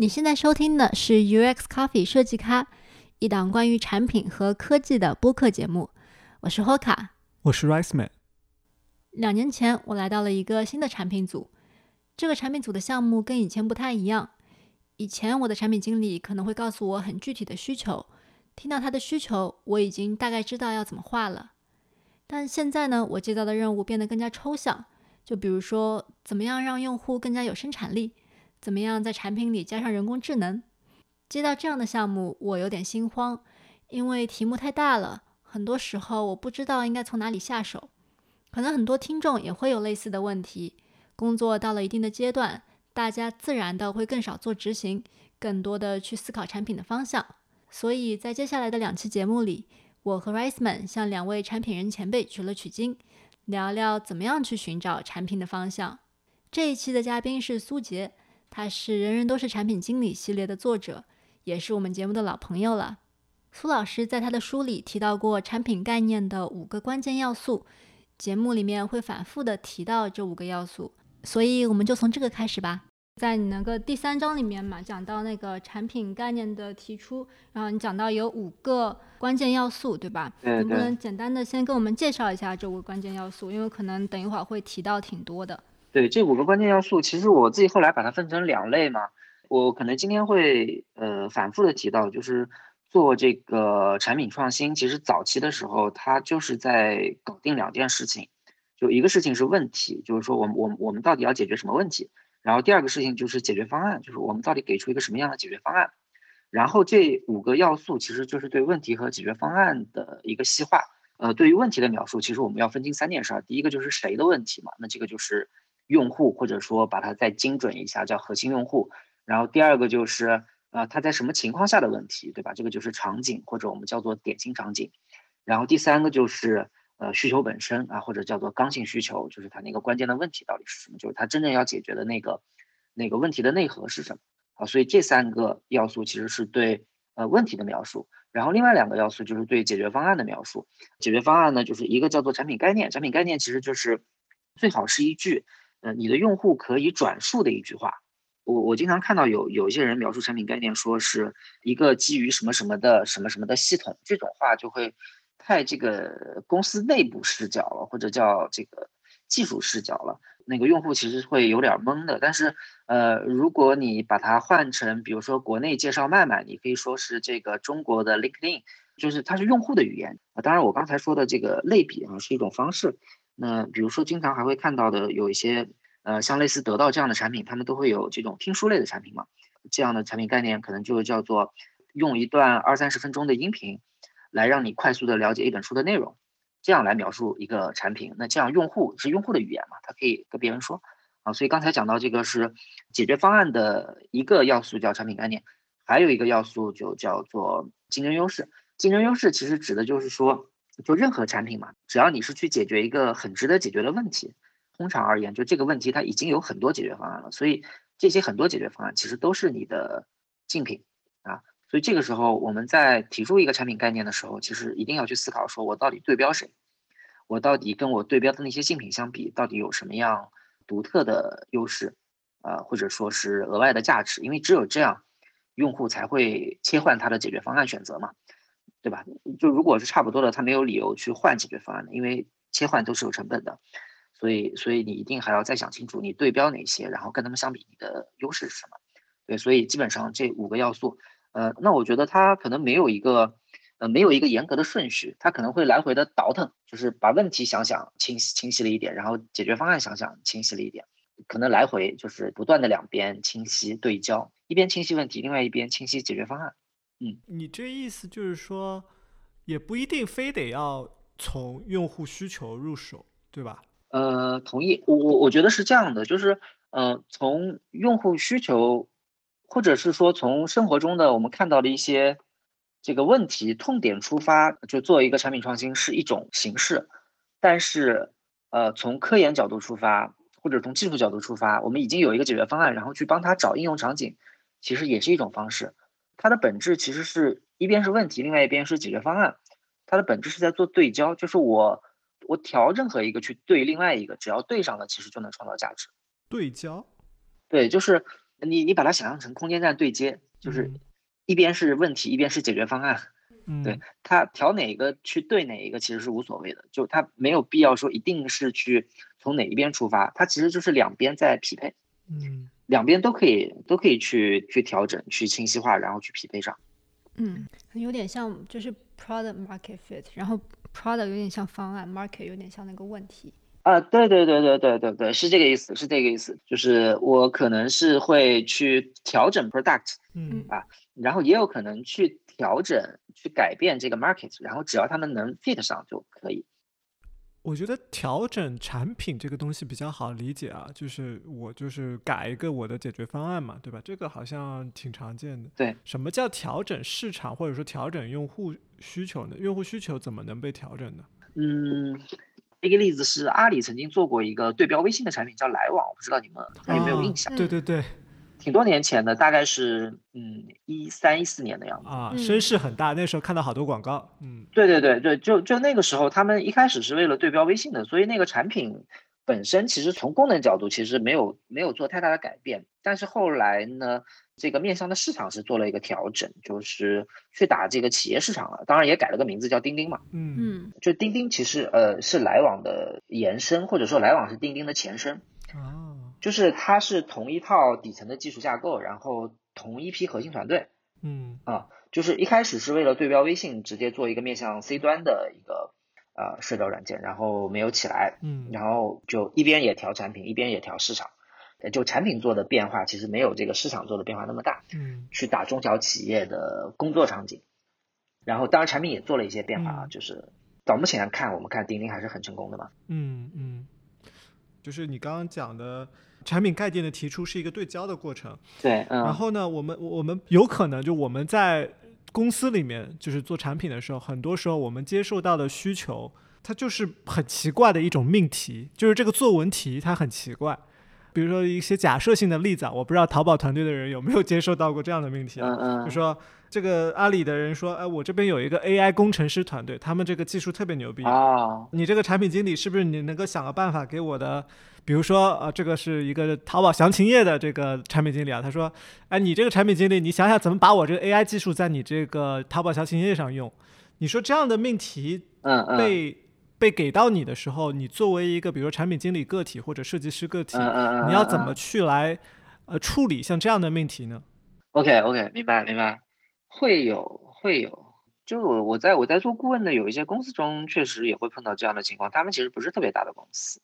你现在收听的是 UX Coffee 设计咖，一档关于产品和科技的播客节目。我是 Hoka，我是 Rice Man。两年前，我来到了一个新的产品组。这个产品组的项目跟以前不太一样。以前我的产品经理可能会告诉我很具体的需求，听到他的需求，我已经大概知道要怎么画了。但现在呢，我接到的任务变得更加抽象。就比如说，怎么样让用户更加有生产力？怎么样在产品里加上人工智能？接到这样的项目，我有点心慌，因为题目太大了，很多时候我不知道应该从哪里下手。可能很多听众也会有类似的问题。工作到了一定的阶段，大家自然的会更少做执行，更多的去思考产品的方向。所以在接下来的两期节目里，我和 Riceman 向两位产品人前辈取了取经，聊聊怎么样去寻找产品的方向。这一期的嘉宾是苏杰。他是《人人都是产品经理》系列的作者，也是我们节目的老朋友了。苏老师在他的书里提到过产品概念的五个关键要素，节目里面会反复的提到这五个要素，所以我们就从这个开始吧。在你那个第三章里面嘛，讲到那个产品概念的提出，然后你讲到有五个关键要素，对吧？能不能简单的先跟我们介绍一下这五个关键要素？因为可能等一会儿会提到挺多的。对这五个关键要素，其实我自己后来把它分成两类嘛。我可能今天会呃反复的提到，就是做这个产品创新，其实早期的时候，它就是在搞定两件事情，就一个事情是问题，就是说我们我们我们到底要解决什么问题，然后第二个事情就是解决方案，就是我们到底给出一个什么样的解决方案。然后这五个要素其实就是对问题和解决方案的一个细化。呃，对于问题的描述，其实我们要分清三件事，第一个就是谁的问题嘛，那这个就是。用户或者说把它再精准一下叫核心用户，然后第二个就是呃他在什么情况下的问题，对吧？这个就是场景或者我们叫做典型场景，然后第三个就是呃需求本身啊或者叫做刚性需求，就是它那个关键的问题到底是什么，就是它真正要解决的那个那个问题的内核是什么啊？所以这三个要素其实是对呃问题的描述，然后另外两个要素就是对解决方案的描述。解决方案呢就是一个叫做产品概念，产品概念其实就是最好是一句。呃，你的用户可以转述的一句话，我我经常看到有有一些人描述产品概念，说是一个基于什么什么的什么什么的系统，这种话就会太这个公司内部视角了，或者叫这个技术视角了，那个用户其实会有点懵的。但是，呃，如果你把它换成，比如说国内介绍卖卖，你可以说是这个中国的 LinkedIn，就是它是用户的语言啊。当然，我刚才说的这个类比啊，是一种方式。那比如说，经常还会看到的有一些，呃，像类似得到这样的产品，他们都会有这种听书类的产品嘛。这样的产品概念可能就叫做用一段二三十分钟的音频，来让你快速的了解一本书的内容，这样来描述一个产品。那这样用户是用户的语言嘛，他可以跟别人说啊。所以刚才讲到这个是解决方案的一个要素叫产品概念，还有一个要素就叫做竞争优势。竞争优势其实指的就是说。就任何产品嘛，只要你是去解决一个很值得解决的问题，通常而言，就这个问题它已经有很多解决方案了，所以这些很多解决方案其实都是你的竞品啊。所以这个时候我们在提出一个产品概念的时候，其实一定要去思考，说我到底对标谁？我到底跟我对标的那些竞品相比，到底有什么样独特的优势啊，或者说是额外的价值？因为只有这样，用户才会切换他的解决方案选择嘛。对吧？就如果是差不多的，他没有理由去换解决方案的，因为切换都是有成本的，所以所以你一定还要再想清楚你对标哪些，然后跟他们相比你的优势是什么。对，所以基本上这五个要素，呃，那我觉得它可能没有一个呃没有一个严格的顺序，它可能会来回的倒腾，就是把问题想想清晰清晰了一点，然后解决方案想想清晰了一点，可能来回就是不断的两边清晰对焦，一边清晰问题，另外一边清晰解决方案。嗯，你这意思就是说，也不一定非得要从用户需求入手，对吧？呃，同意。我我我觉得是这样的，就是呃，从用户需求，或者是说从生活中的我们看到的一些这个问题痛点出发，就做一个产品创新是一种形式。但是，呃，从科研角度出发，或者从技术角度出发，我们已经有一个解决方案，然后去帮他找应用场景，其实也是一种方式。它的本质其实是一边是问题，另外一边是解决方案。它的本质是在做对焦，就是我我调任何一个去对另外一个，只要对上了，其实就能创造价值。对焦，对，就是你你把它想象成空间站对接，就是嗯一边是问题，一边是解决方案。嗯，对，它调哪个去对哪一个其实是无所谓的，就它没有必要说一定是去从哪一边出发，它其实就是两边在匹配，嗯两边都可以都可以去去调整、去清晰化，然后去匹配上。嗯，有点像就是 product market fit，然后 product 有点像方案，market 有点像那个问题。啊，对对对对对对对，是这个意思，是这个意思，就是我可能是会去调整 product，嗯啊然后也有可能去调整、去改变这个 market，然后只要他们能 fit 上就可以。我觉得调整产品这个东西比较好理解啊，就是我就是改一个我的解决方案嘛，对吧？这个好像挺常见的。对，什么叫调整市场或者说调整用户需求呢？用户需求怎么能被调整呢？嗯，一个例子是阿里曾经做过一个对标微信的产品叫来往，我不知道你们还有没有哦印象？对对对挺多年前的，大概是嗯一三一四年的样子。啊，嗯声势很大，那时候看到好多广告。嗯对对对对，就就那个时候，他们一开始是为了对标微信的，所以那个产品本身其实从功能角度其实没有没有做太大的改变。但是后来呢，这个面向的市场是做了一个调整，就是去打这个企业市场了。当然也改了个名字叫钉钉嘛。嗯嗯就钉钉其实呃是来往的延伸，或者说来往是钉钉的前身。啊就是它是同一套底层的技术架构，然后同一批核心团队。嗯。啊就是一开始是为了对标微信，直接做一个面向 C 端的一个呃社交软件，然后没有起来，嗯。然后就一边也调产品，一边也调市场，呃就产品做的变化其实没有这个市场做的变化那么大，嗯。去打中小企业的工作场景，然后当然产品也做了一些变化啊，嗯。就是到目前来看，我们看钉钉还是很成功的嘛。嗯嗯，就是你刚刚讲的产品概念的提出是一个对焦的过程。对，嗯，然后呢，我们我们有可能就我们在公司里面就是做产品的时候，很多时候我们接受到的需求，它就是很奇怪的一种命题，就是这个作文题它很奇怪。比如说一些假设性的例子啊，我不知道淘宝团队的人有没有接受到过这样的命题啊，嗯嗯，就说这个阿里的人说，哎，我这边有一个 AI 工程师团队，他们这个技术特别牛逼，哦，你这个产品经理是不是你能够想个办法给我的？比如说，呃，这个是一个淘宝详情页的这个产品经理啊，他说，哎，你这个产品经理，你想想怎么把我这个 AI 技术在你这个淘宝详情页上用？你说这样的命题嗯嗯，被、被给到你的时候，你作为一个比如说产品经理个体或者设计师个体，你要怎嗯么去来呃处理像这样的命题呢？OK OK，明白明白，会有会有，就我我在我在做顾问的有一些公司中，确实也会碰到这样的情况。他们其实不是特别大的公司，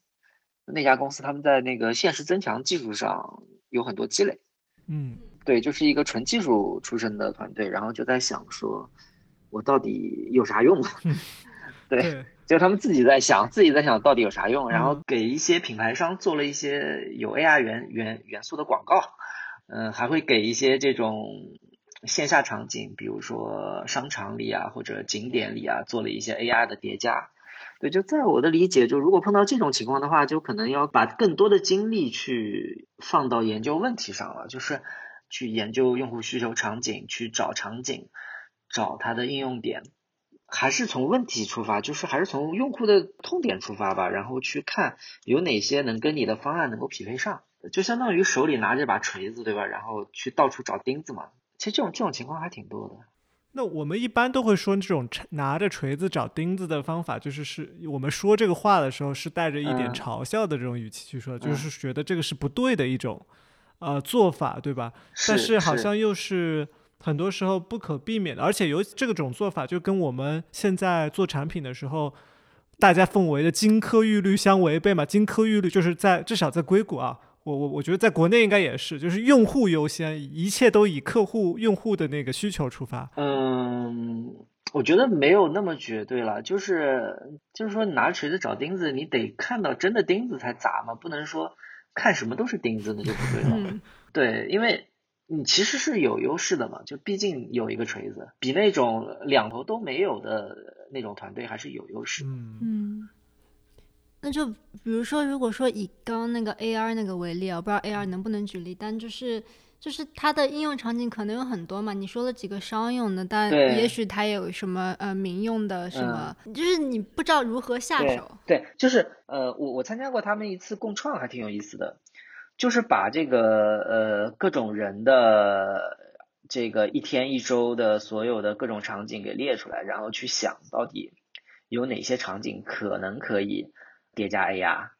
那家公司他们在那个现实增强技术上有很多积累，嗯对，就是一个纯技术出身的团队，然后就在想说，我到底有啥用？对，对，就他们自己在想，自己在想到底有啥用，然后嗯给一些品牌商做了一些有 AR 元元元素的广告，嗯、还会给一些这种线下场景，比如说商场里啊或者景点里啊，做了一些 AR 的叠加。对，就在我的理解，就如果碰到这种情况的话，就可能要把更多的精力去放到研究问题上了，就是去研究用户需求场景，去找场景，找它的应用点。还是从问题出发，就是还是从用户的痛点出发吧，然后去看有哪些能跟你的方案能够匹配上，就相当于手里拿着把锤子，对吧？然后去到处找钉子嘛。其实这种这种情况还挺多的。那我们一般都会说这种锤拿着锤子找钉子的方法，就是是我们说这个话的时候是带着一点嗯嘲笑的这种语气去说，就嗯是觉得这个是不对的一种呃做法，对吧？但是好像又是很多时候不可避免的，而且有这种做法就跟我们现在做产品的时候。大家奉为的金科玉律相违背嘛？金科玉律就是在至少在硅谷啊，我我我觉得在国内应该也是，就是用户优先，一切都以客户用户的那个需求出发。嗯，我觉得没有那么绝对了，就是就是说拿锤子找钉子，你得看到真的钉子才砸嘛，不能说看什么都是钉子那就不对了。嗯 对，因为你其实是有优势的嘛，就毕竟有一个锤子，比那种两头都没有的那种团队还是有优势。嗯嗯，那就比如说，如果说以刚刚那个 AR 那个为例啊，我不知道 AR 能不能举例，但就是就是它的应用场景可能有很多嘛。你说了几个商用的，但也许它也有什么呃民用的什么，就是你不知道如何下对手。对，就是呃，我我参加过他们一次共创，还挺有意思的。就是把这个呃各种人的这个一天一周的所有的各种场景给列出来，然后去想到底有哪些场景可能可以叠加 AR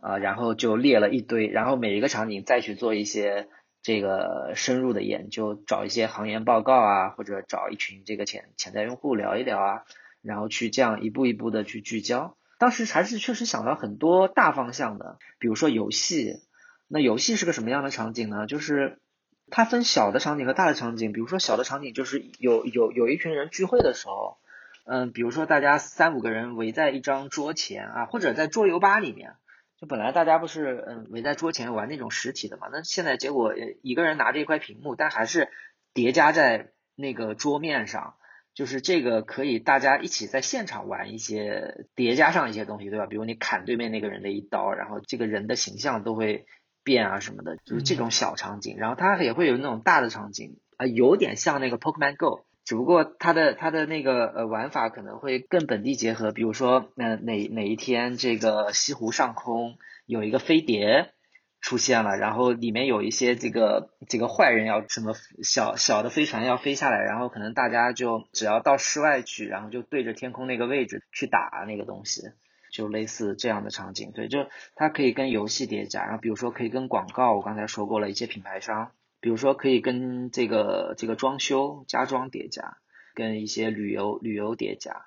啊，然后就列了一堆，然后每一个场景再去做一些这个深入的研究，找一些行业报告啊，或者找一群这个潜潜在用户聊一聊啊，然后去这样一步一步的去聚焦。当时还是确实想到很多大方向的，比如说游戏。那游戏是个什么样的场景呢？就是它分小的场景和大的场景。比如说小的场景就是有有有一群人聚会的时候，嗯，比如说大家三五个人围在一张桌前啊，或者在桌游吧里面，就本来大家不是嗯围在桌前玩那种实体的嘛，那现在结果一个人拿着一块屏幕，但还是叠加在那个桌面上，就是这个可以大家一起在现场玩一些叠加上一些东西，对吧？比如你砍对面那个人的一刀，然后这个人的形象都会。变啊什么的，就是这种小场景，然后它也会有那种大的场景啊，有点像那个 Pokemon Go，只不过它的它的那个呃玩法可能会更本地结合，比如说那哪哪一天这个西湖上空有一个飞碟出现了，然后里面有一些这个这个坏人要什么小小的飞船要飞下来，然后可能大家就只要到室外去，然后就对着天空那个位置去打那个东西。就类似这样的场景，对，就它可以跟游戏叠加，然后比如说可以跟广告，我刚才说过了一些品牌商，比如说可以跟这个这个装修家装叠加，跟一些旅游旅游叠加，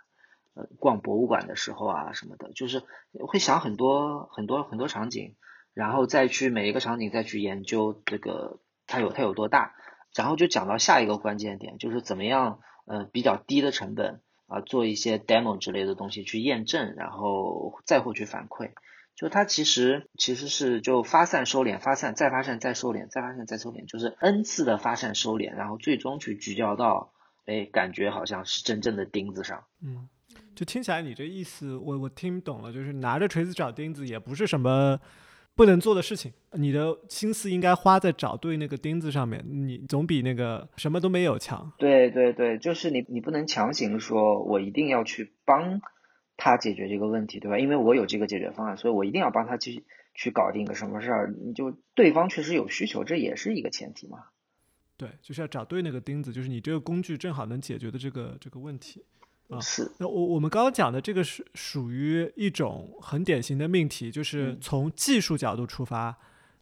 呃，逛博物馆的时候啊什么的，就是会想很多很多很多场景，然后再去每一个场景再去研究这个它有它有多大，然后就讲到下一个关键点，就是怎么样，呃，比较低的成本。啊，做一些 demo 之类的东西去验证，然后再获取反馈。就它其实其实是就发散收敛，发散再发散再收敛，再发散再收敛，就是 n 次的发散收敛，然后最终去聚焦到，哎，感觉好像是真正的钉子上。嗯，就听起来你这意思，我我听懂了，就是拿着锤子找钉子也不是什么。不能做的事情，你的心思应该花在找对那个钉子上面，你总比那个什么都没有强。对对对，就是你，你不能强行说，我一定要去帮他解决这个问题，对吧？因为我有这个解决方案，所以我一定要帮他去去搞定个什么事儿。你就对方确实有需求，这也是一个前提嘛。对，就是要找对那个钉子，就是你这个工具正好能解决的这个这个问题。是，那我我们刚刚讲的这个是属于一种很典型的命题，就是从技术角度出发，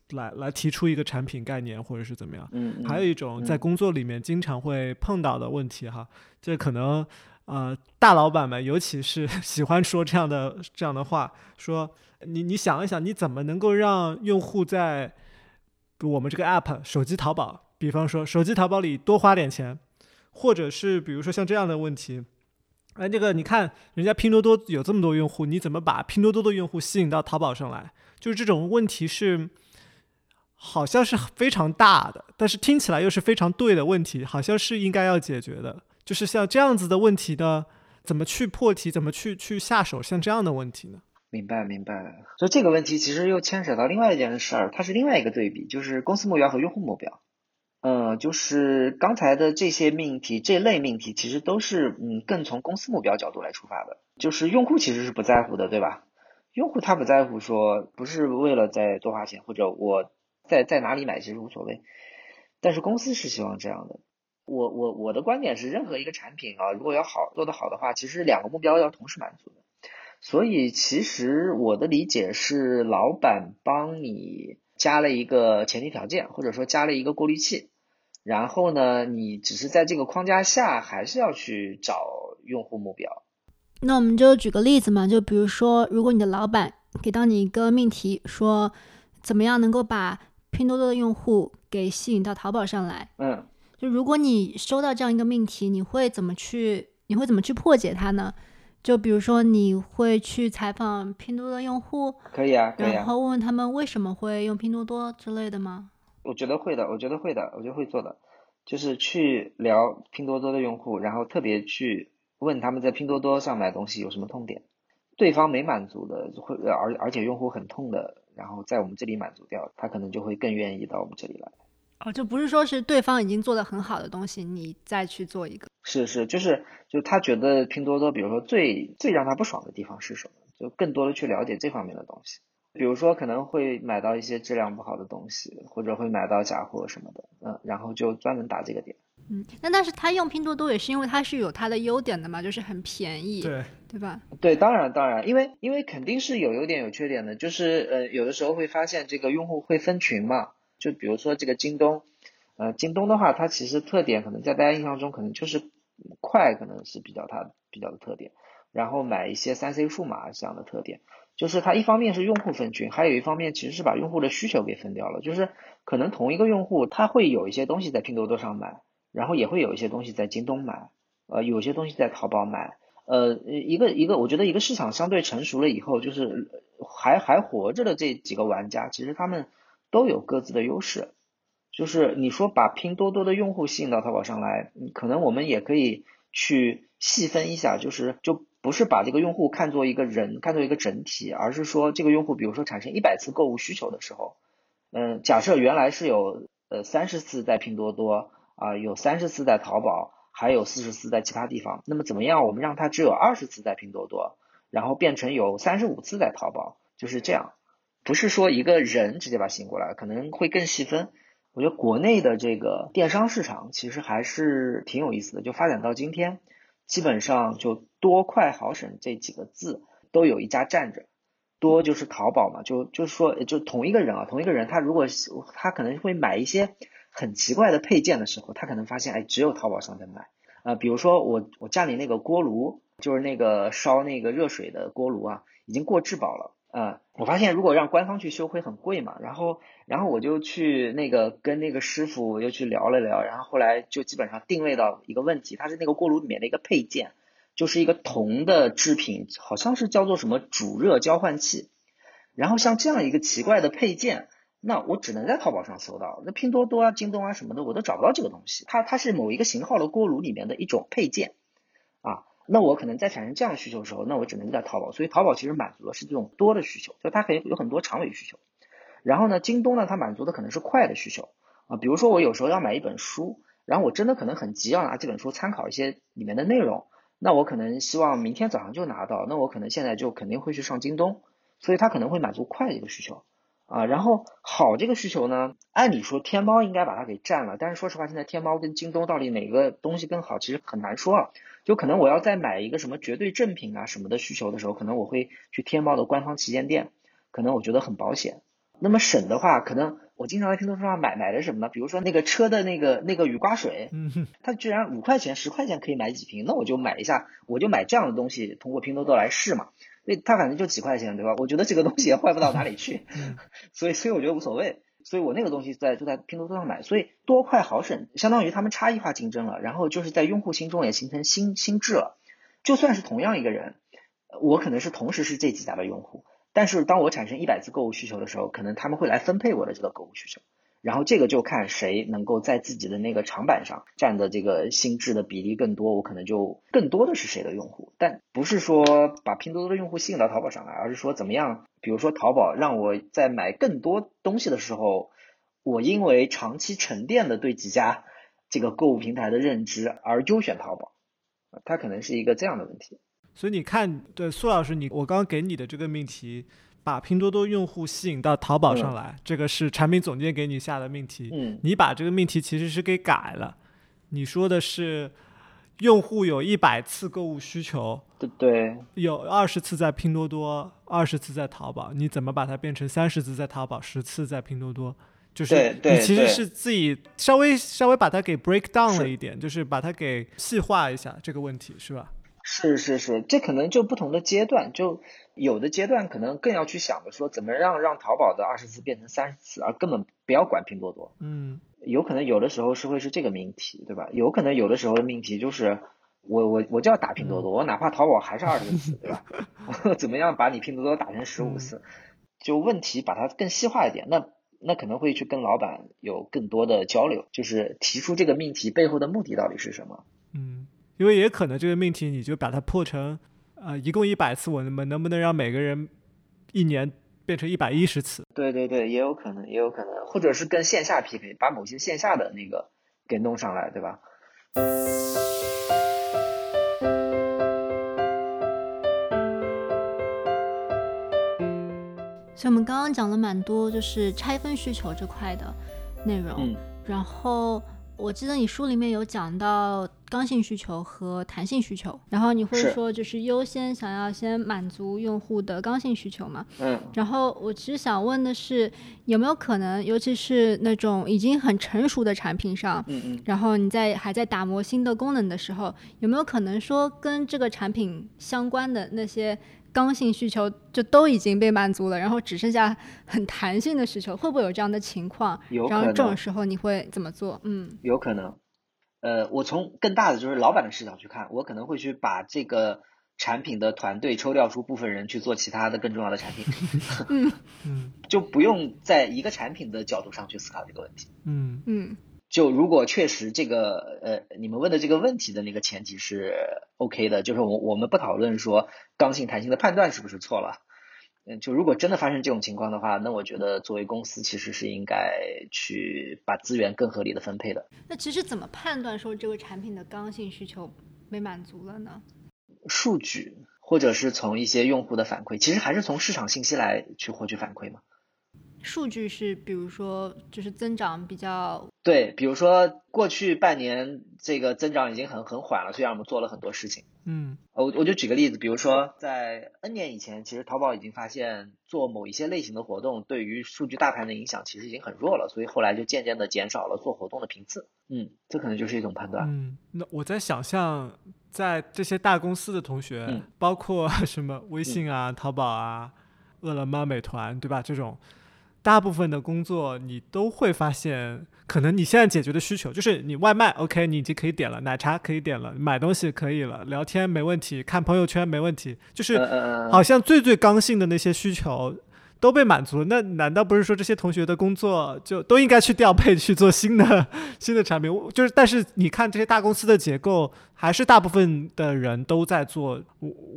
来来提出一个产品概念或者是怎么样。嗯，还有一种在工作里面经常会碰到的问题哈，这可能呃大老板们尤其是 喜欢说这样的这样的话，说你你想一想，你怎么能够让用户在我们这个 app 手机淘宝，比方说手机淘宝里多花点钱，或者是比如说像这样的问题。哎，这个你看，人家拼多多有这么多用户，你怎么把拼多多的用户吸引到淘宝上来？就是这种问题是，好像是非常大的，但是听起来又是非常对的问题，好像是应该要解决的。就是像这样子的问题呢，怎么去破题，怎么去去下手？像这样的问题呢？明白，明白。所以这个问题其实又牵扯到另外一件事儿，它是另外一个对比，就是公司目标和用户目标。嗯，就是刚才的这些命题，这类命题其实都是嗯，更从公司目标角度来出发的。就是用户其实是不在乎的，对吧？用户他不在乎，说不是为了再多花钱，或者我在在哪里买其实无所谓。但是公司是希望这样的。我我我的观点是，任何一个产品啊，如果要好做得好的话，其实两个目标要同时满足的。所以其实我的理解是，老板帮你加了一个前提条件，或者说加了一个过滤器。然后呢，你只是在这个框架下，还是要去找用户目标。那我们就举个例子嘛，就比如说，如果你的老板给到你一个命题，说怎么样能够把拼多多的用户给吸引到淘宝上来？嗯，就如果你收到这样一个命题，你会怎么去？你会怎么去破解它呢？就比如说，你会去采访拼多多的用户？可以啊，然后问问他们为什么会用拼多多之类的吗？我觉得会的，我觉得会的，我觉得会做的，就是去聊拼多多的用户，然后特别去问他们在拼多多上买东西有什么痛点，对方没满足的，会而而且用户很痛的，然后在我们这里满足掉，他可能就会更愿意到我们这里来。哦，就不是说是对方已经做的很好的东西，你再去做一个。是是，就是就他觉得拼多多，比如说最最让他不爽的地方是什么，就更多的去了解这方面的东西。比如说可能会买到一些质量不好的东西，或者会买到假货什么的，嗯，然后就专门打这个点。嗯，那但是他用拼多多也是因为它是有它的优点的嘛，就是很便宜，对对吧？对，当然当然，因为因为肯定是有优点有缺点的，就是呃有的时候会发现这个用户会分群嘛，就比如说这个京东，呃京东的话，它其实特点可能在大家印象中可能就是快，可能是比较它比较的特点，然后买一些三 C 数码这样的特点。就是它一方面是用户分群，还有一方面其实是把用户的需求给分掉了。就是可能同一个用户，他会有一些东西在拼多多上买，然后也会有一些东西在京东买，呃，有些东西在淘宝买。呃，一个一个，我觉得一个市场相对成熟了以后，就是还还活着的这几个玩家，其实他们都有各自的优势。就是你说把拼多多的用户吸引到淘宝上来，可能我们也可以去细分一下，就是就。不是把这个用户看作一个人，看作一个整体，而是说这个用户，比如说产生一百次购物需求的时候，嗯，假设原来是有呃三十次在拼多多啊，有三十次在淘宝，还有四十次在其他地方，那么怎么样？我们让他只有二十次在拼多多，然后变成有三十五次在淘宝，就是这样，不是说一个人直接把吸引过来，可能会更细分。我觉得国内的这个电商市场其实还是挺有意思的，就发展到今天。基本上就多快好省这几个字都有一家站着，多就是淘宝嘛，就就是说就同一个人啊，同一个人他如果他可能会买一些很奇怪的配件的时候，他可能发现哎只有淘宝上在卖啊，比如说我我家里那个锅炉，就是那个烧那个热水的锅炉啊，已经过质保了。呃，我发现如果让官方去修会很贵嘛，然后，然后我就去那个跟那个师傅又去聊了聊，然后后来就基本上定位到一个问题，它是那个锅炉里面的一个配件，就是一个铜的制品，好像是叫做什么主热交换器，然后像这样一个奇怪的配件，那我只能在淘宝上搜到，那拼多多啊、京东啊什么的我都找不到这个东西，它它是某一个型号的锅炉里面的一种配件，啊。那我可能在产生这样的需求的时候，那我只能在淘宝。所以淘宝其实满足的是这种多的需求，就它可以有很多长尾需求。然后呢，京东呢，它满足的可能是快的需求啊。比如说我有时候要买一本书，然后我真的可能很急要拿这本书参考一些里面的内容，那我可能希望明天早上就拿到，那我可能现在就肯定会去上京东，所以它可能会满足快的一个需求啊。然后好这个需求呢，按理说天猫应该把它给占了，但是说实话，现在天猫跟京东到底哪个东西更好，其实很难说啊。就可能我要再买一个什么绝对正品啊什么的需求的时候，可能我会去天猫的官方旗舰店，可能我觉得很保险。那么省的话，可能我经常在拼多多上买买的什么呢？比如说那个车的那个那个雨刮水，它居然五块钱十块钱可以买几瓶，那我就买一下，我就买这样的东西，通过拼多多来试嘛。因为它反正就几块钱，对吧？我觉得这个东西也坏不到哪里去，所以所以我觉得无所谓。所以我那个东西在就在拼多多上买，所以多快好省，相当于他们差异化竞争了，然后就是在用户心中也形成心心智了。就算是同样一个人，我可能是同时是这几家的用户，但是当我产生一百次购物需求的时候，可能他们会来分配我的这个购物需求。然后这个就看谁能够在自己的那个长板上占的这个心智的比例更多，我可能就更多的是谁的用户，但不是说把拼多多的用户吸引到淘宝上来，而是说怎么样，比如说淘宝让我在买更多东西的时候，我因为长期沉淀的对几家这个购物平台的认知而优选淘宝，它可能是一个这样的问题。所以你看，对苏老师，你我刚刚给你的这个命题。把拼多多用户吸引到淘宝上来，这个是产品总监给你下的命题。嗯，你把这个命题其实是给改了。你说的是，用户有一百次购物需求，对对，有二十次在拼多多，二十次在淘宝，你怎么把它变成三十次在淘宝，十次在拼多多？就是你其实是自己稍微稍微把它给 break down 了一点，就是把它给细化一下这个问题，是吧？是是是，这可能就不同的阶段，就有的阶段可能更要去想着说，怎么让让淘宝的二十次变成三十次，而根本不要管拼多多。嗯，有可能有的时候是会是这个命题，对吧？有可能有的时候的命题就是我我我就要打拼多多，我哪怕淘宝还是二十次，对吧？怎么样把你拼多多打成十五次？就问题把它更细化一点，那那可能会去跟老板有更多的交流，就是提出这个命题背后的目的到底是什么？嗯。因为也可能这个命题，你就把它破成，呃，一共一百次，我们能不能让每个人一年变成一百一十次？对对对，也有可能，也有可能，或者是跟线下 PK，把某些线下的那个给弄上来，对吧？所以我们刚刚讲了蛮多，就是拆分需求这块的内容。嗯然后我记得你书里面有讲到刚性需求和弹性需求，然后你会说就是优先想要先满足用户的刚性需求嘛？嗯然后我其实想问的是，有没有可能，尤其是那种已经很成熟的产品上，嗯嗯，然后你在还在打磨新的功能的时候，有没有可能说跟这个产品相关的那些刚性需求就都已经被满足了，然后只剩下很弹性的需求，会不会有这样的情况？有然后这种，时候你会怎么做？嗯有可能。呃，我从更大的就是老板的视角去看，我可能会去把这个产品的团队抽调出部分人去做其他的更重要的产品，嗯就不用在一个产品的角度上去思考这个问题。嗯嗯就如果确实这个呃，你们问的这个问题的那个前提是 OK 的，就是我我们不讨论说刚性弹性的判断是不是错了。嗯，就如果真的发生这种情况的话，那我觉得作为公司其实是应该去把资源更合理的分配的。那其实怎么判断说这个产品的刚性需求被满足了呢？数据或者是从一些用户的反馈，其实还是从市场信息来去获取反馈嘛。数据是比如说就是增长比较对，比如说过去半年这个增长已经很很缓了，虽然我们做了很多事情。嗯呃我我就举个例子，比如说在 N 年以前，其实淘宝已经发现做某一些类型的活动对于数据大盘的影响其实已经很弱了，所以后来就渐渐的减少了做活动的频次。嗯，这可能就是一种判断。嗯，那我在想象，在这些大公司的同学，嗯包括什么微信啊、淘宝啊、饿了么、美团，对吧？这种大部分的工作，你都会发现，可能你现在解决的需求就是你外卖，OK，你已经可以点了，奶茶可以点了，买东西可以了，聊天没问题，看朋友圈没问题，就是好像最最刚性的那些需求都被满足了，那难道不是说这些同学的工作就都应该去调配去做新的 新的产品？我就是，但是你看这些大公司的结构，还是大部分的人都在做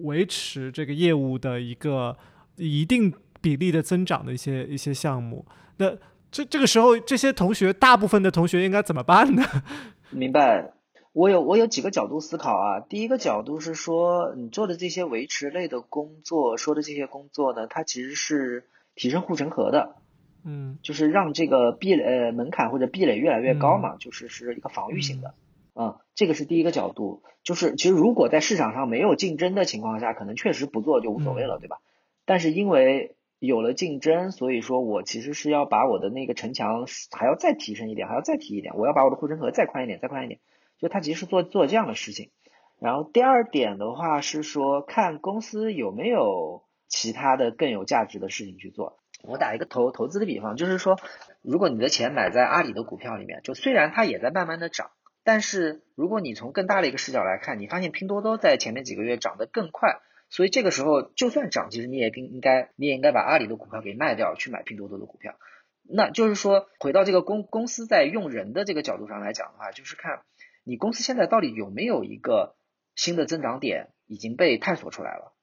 维持这个业务的一个一定比例的增长的一些一些项目。那这这个时候，这些同学大部分的同学应该怎么办呢？明白。我有我有几个角度思考啊。第一个角度是说，你做的这些维持类的工作，说的这些工作呢，它其实是提升护城河的，嗯就是让这个壁垒呃门槛或者壁垒越来越高嘛，就是是一个防御性的。嗯，这个是第一个角度，就是其实如果在市场上没有竞争的情况下，可能确实不做就无所谓了，对吧？但是因为有了竞争，所以说我其实是要把我的那个城墙还要再提升一点，还要再提一点，我要把我的护城河再宽一点，再宽一点。就他其实是做做这样的事情。然后第二点的话是说，看公司有没有其他的更有价值的事情去做。我打一个投投资的比方，就是说，如果你的钱买在阿里的股票里面，就虽然它也在慢慢的涨，但是如果你从更大的一个视角来看，你发现拼多多在前面几个月涨得更快，所以这个时候就算涨，其实你也应应该你也应该把阿里的股票给卖掉，去买拼多多的股票。那就是说，回到这个公公司在用人的这个角度上来讲的话，就是看你公司现在到底有没有一个新的增长点已经被探索出来了。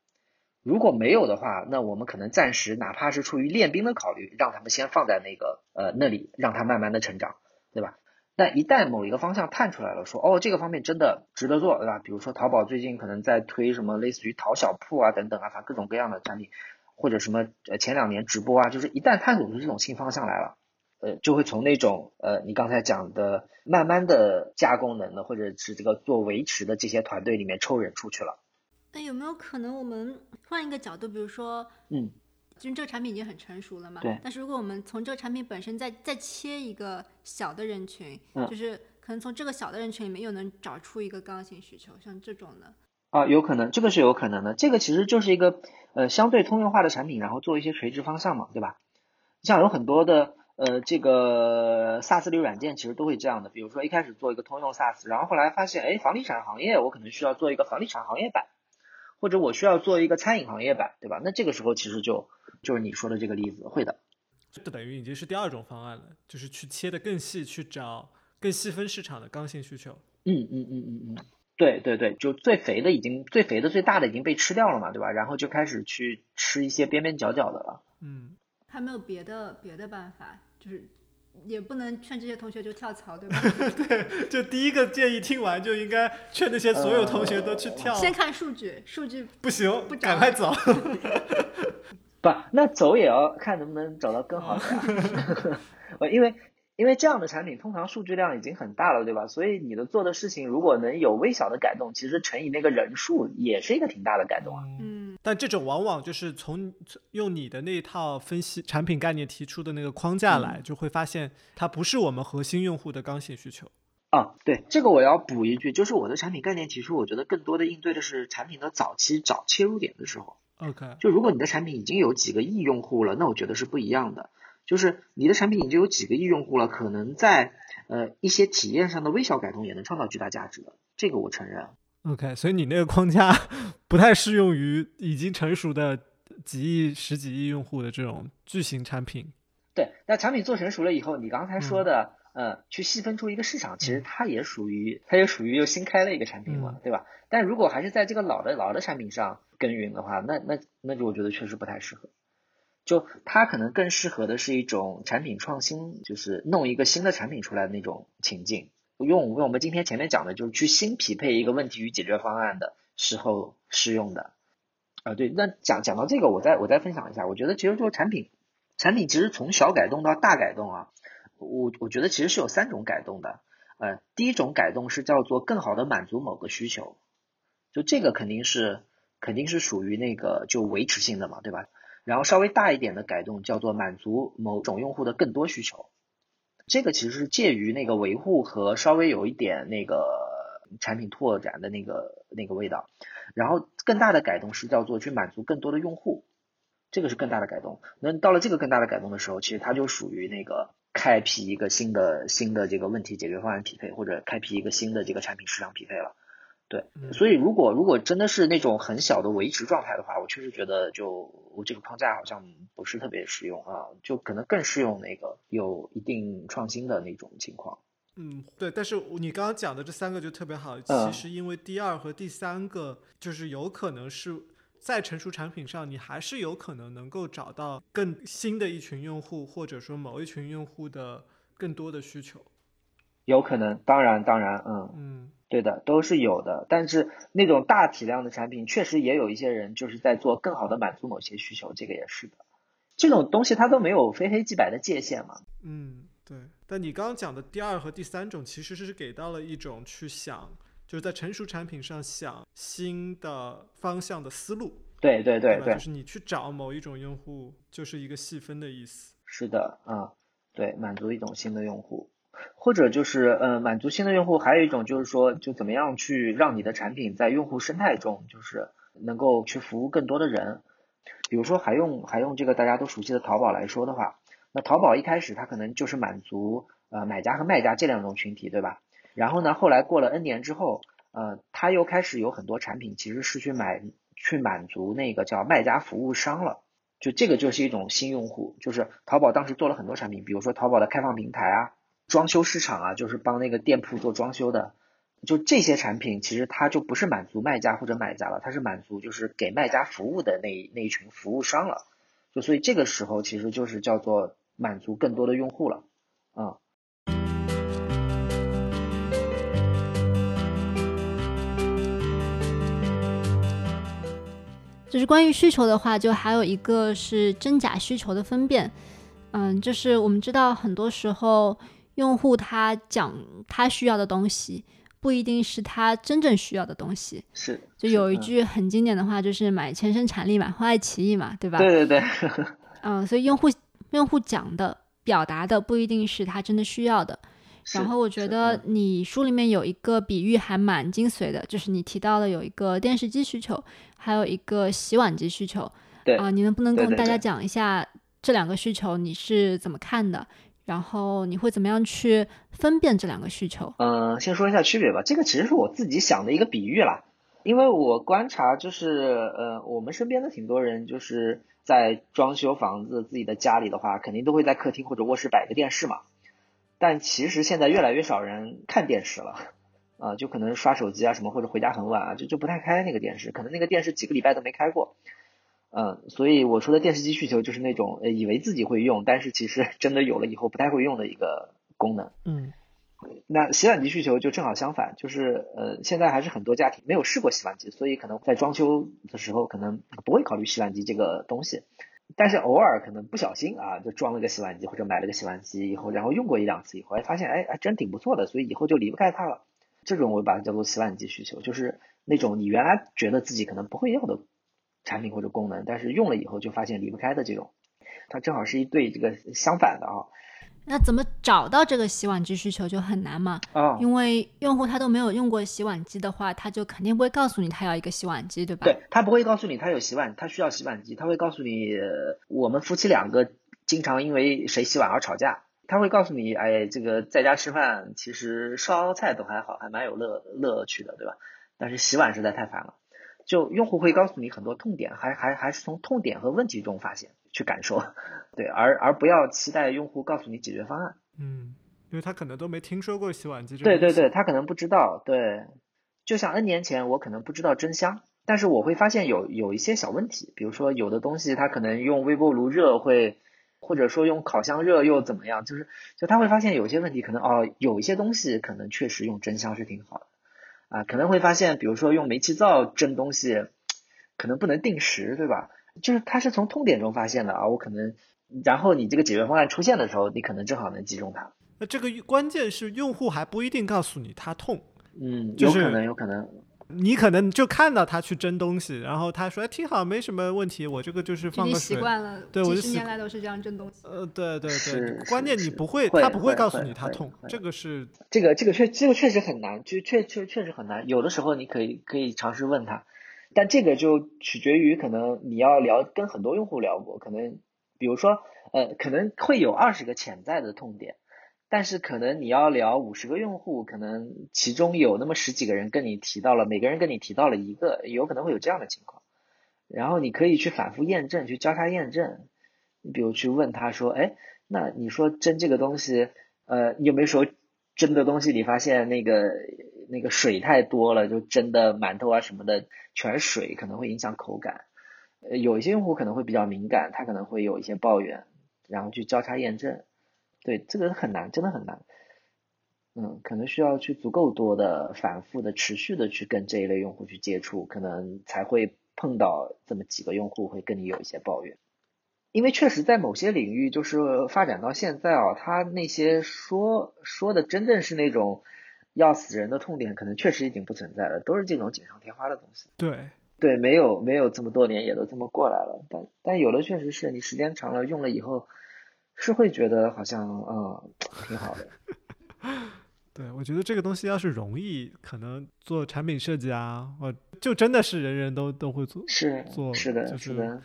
如果没有的话，那我们可能暂时哪怕是出于练兵的考虑，让他们先放在那个呃那里，让它慢慢的成长，对吧？但一旦某一个方向探出来了，说哦这个方面真的值得做，对吧？比如说淘宝最近可能在推什么类似于淘小铺啊等等啊，反正各种各样的产品，或者什么呃前两年直播啊，就是一旦探索出这种新方向来了，呃就会从那种呃你刚才讲的慢慢的加功能的，或者是这个做维持的这些团队里面抽人出去了。那有没有可能我们换一个角度，比如说，嗯，因为这个产品已经很成熟了嘛，对但是如果我们从这个产品本身再再切一个小的人群，嗯就是可能从这个小的人群里面又能找出一个刚性需求，像这种的，啊，有可能，这个是有可能的。这个其实就是一个呃相对通用化的产品，然后做一些垂直方向嘛，对吧？像有很多的呃这个 SaaS 类软件其实都会这样的，比如说一开始做一个通用 SaaS，然后后来发现，哎，房地产行业我可能需要做一个房地产行业版，或者我需要做一个餐饮行业版，对吧？那这个时候其实就就是你说的这个例子，会的。这等于已经是第二种方案了，就是去切的更细，去找更细分市场的刚性需求。嗯嗯嗯嗯嗯，对对对，就最肥的已经最肥的最大的已经被吃掉了嘛，对吧？然后就开始去吃一些边边角角的了。嗯，还没有别的别的办法，就是也不能劝这些同学就跳槽，对吧？对就第一个建议听完就应该劝那些所有同学都去跳，先看数据，数据不行，不赶快走。不，那走也要看能不能找到更好的呀。呃，因为因为这样的产品通常数据量已经很大了，对吧？所以你的做的事情如果能有微小的改动，其实乘以那个人数也是一个挺大的改动啊。嗯，但这种往往就是从用你的那一套分析产品概念提出的那个框架来，就会发现它不是我们核心用户的刚性需求。啊，对，这个我要补一句，就是我的产品概念提出，我觉得更多的应对的是产品的早期找切入点的时候。OK，就如果你的产品已经有几个亿用户了，那我觉得是不一样的。就是你的产品已经有几个亿用户了，可能在呃一些体验上的微小改动也能创造巨大价值的，这个我承认。OK，所以你那个框架不太适用于已经成熟的几亿、十几亿用户的这种巨型产品。对，那产品做成熟了以后，你刚才说的，嗯，去细分出一个市场，其实它也属于，它也属于又新开了一个产品嘛，对吧？但如果还是在这个老的老的产品上耕耘的话，那那那就我觉得确实不太适合。就它可能更适合的是一种产品创新，就是弄一个新的产品出来的那种情境，用用我们今天前面讲的，就是去新匹配一个问题与解决方案的时候适用的。啊，对，那讲讲到这个，我再我再分享一下，我觉得其实就是产品，产品其实从小改动到大改动啊，我我觉得其实是有三种改动的。呃，第一种改动是叫做更好的满足某个需求，就这个肯定是肯定是属于那个就维持性的嘛，对吧？然后稍微大一点的改动叫做满足某种用户的更多需求，这个其实是介于那个维护和稍微有一点那个产品拓展的那个那个味道。然后更大的改动是叫做去满足更多的用户，这个是更大的改动。那到了这个更大的改动的时候，其实它就属于那个开辟一个新的新的这个问题解决方案匹配，或者开辟一个新的这个产品市场匹配了。对，所以如果如果真的是那种很小的维持状态的话，我确实觉得就我这个框架好像不是特别实用啊，就可能更适用那个有一定创新的那种情况。嗯，对，但是你刚刚讲的这三个就特别好，其实因为第二和第三个就是有可能是在成熟产品上，你还是有可能能够找到更新的一群用户，或者说某一群用户的更多的需求。有可能，当然，当然，嗯嗯。对的，都是有的，但是那种大体量的产品，确实也有一些人就是在做更好的满足某些需求，这个也是的。这种东西它都没有非黑即白的界限嘛。嗯，对。但你刚刚讲的第二和第三种，其实是给到了一种去想，就是在成熟产品上想新的方向的思路。对对对对，就是你去找某一种用户，就是一个细分的意思。是的，啊，对，满足一种新的用户。或者就是，呃，满足新的用户，还有一种就是说，就怎么样去让你的产品在用户生态中，就是能够去服务更多的人。比如说，还用还用这个大家都熟悉的淘宝来说的话，那淘宝一开始它可能就是满足呃买家和卖家这两种群体，对吧？然后呢，后来过了 N 年之后，呃，它又开始有很多产品其实是去买去满足那个叫卖家服务商了，就这个就是一种新用户，就是淘宝当时做了很多产品，比如说淘宝的开放平台啊。装修市场啊，就是帮那个店铺做装修的，就这些产品，其实它就不是满足卖家或者买家了，它是满足就是给卖家服务的那那一群服务商了，就所以这个时候其实就是叫做满足更多的用户了，啊。就是关于需求的话，就还有一个是真假需求的分辨，嗯，就是我们知道很多时候。用户他讲他需要的东西，不一定是他真正需要的东西。是，就有一句很经典的话，就是买全生产力，买花爱奇艺嘛，对吧？对对对。嗯，所以用户用户讲的、表达的不一定是他真的需要的。然后我觉得你书里面有一个比喻还蛮精髓的，就是你提到了有一个电视机需求，还有一个洗碗机需求。对啊，你能不能跟大家讲一下这两个需求你是怎么看的？然后你会怎么样去分辨这两个需求？嗯，先说一下区别吧。这个其实是我自己想的一个比喻啦，因为我观察就是，呃，我们身边的挺多人就是在装修房子，自己的家里的话，肯定都会在客厅或者卧室摆个电视嘛。但其实现在越来越少人看电视了，啊，就可能刷手机啊什么，或者回家很晚啊，就就不太开那个电视，可能那个电视几个礼拜都没开过。嗯，所以我说的电视机需求就是那种呃以为自己会用，但是其实 真的有了以后不太会用的一个功能。嗯，那洗碗机需求就正好相反，就是呃现在还是很多家庭没有试过洗碗机，所以可能在装修的时候可能不会考虑洗碗机这个东西。但是偶尔可能不小心啊，就装了个洗碗机或者买了个洗碗机以后，然后用过一两次以后，哎，发现哎还真挺不错的，所以以后就离不开它了。这种我把它叫做洗碗机需求，就是那种你原来觉得自己可能不会要的产品或者功能，但是用了以后就发现离不开的这种，它正好是一对这个相反的啊。那怎么找到这个洗碗机需求就很难嘛？啊，因为用户他都没有用过洗碗机的话，他就肯定不会告诉你他要一个洗碗机，对吧？对他不会告诉你他有洗碗，他需要洗碗机，他会告诉你我们夫妻两个经常因为谁洗碗而吵架。他会告诉你，哎，这个在家吃饭其实烧菜都还好，还蛮有乐乐趣的，对吧？但是洗碗实在太烦了。就用户会告诉你很多痛点，还还还是从痛点和问题中发现去感受，对，而而不要期待用户告诉你解决方案。嗯，因为他可能都没听说过洗碗机。对对对，他可能不知道。对，就像 N 年前我可能不知道蒸箱，但是我会发现有有一些小问题，比如说有的东西它可能用微波炉热会。或者说用烤箱热又怎么样？就是就他会发现有些问题，可能哦有一些东西可能确实用蒸箱是挺好的啊，可能会发现比如说用煤气灶蒸东西可能不能定时，对吧？就是它是从痛点中发现的啊，我可能然后你这个解决方案出现的时候，你可能正好能击中它。那这个关键是用户还不一定告诉你他痛，嗯，有可能有可能。你可能就看到他去蒸东西，然后他说哎挺好，没什么问题。我这个就是放个水。习惯了，对，我几十年来都是这样蒸东西。呃，对对对，关键你不会，他不会告诉你他痛，这个是这个这个确这个确实很难，就确确确实很难。有的时候你可以可以尝试问他，但这个就取决于可能你要聊跟很多用户聊过，可能比如说呃可能会有二十个潜在的痛点。但是可能你要聊五十个用户，可能其中有那么十几个人跟你提到了，每个人跟你提到了一个，有可能会有这样的情况。然后你可以去反复验证，去交叉验证。你比如去问他说，哎，那你说蒸这个东西，呃，你有没有说蒸的东西你发现那个那个水太多了，就蒸的馒头啊什么的全是水，可能会影响口感。呃，有一些用户可能会比较敏感，他可能会有一些抱怨，然后去交叉验证。对，这个很难，真的很难。嗯，可能需要去足够多的、反复的、持续的去跟这一类用户去接触，可能才会碰到这么几个用户会跟你有一些抱怨。因为确实在某些领域，就是发展到现在啊，他那些说说的真正是那种要死人的痛点，可能确实已经不存在了，都是这种锦上添花的东西。对，对，没有没有这么多年也都这么过来了，但但有的确实是你时间长了用了以后。是会觉得好像嗯挺好的，对我觉得这个东西要是容易，可能做产品设计啊，我就真的是人人都都会做，是做是的，是的，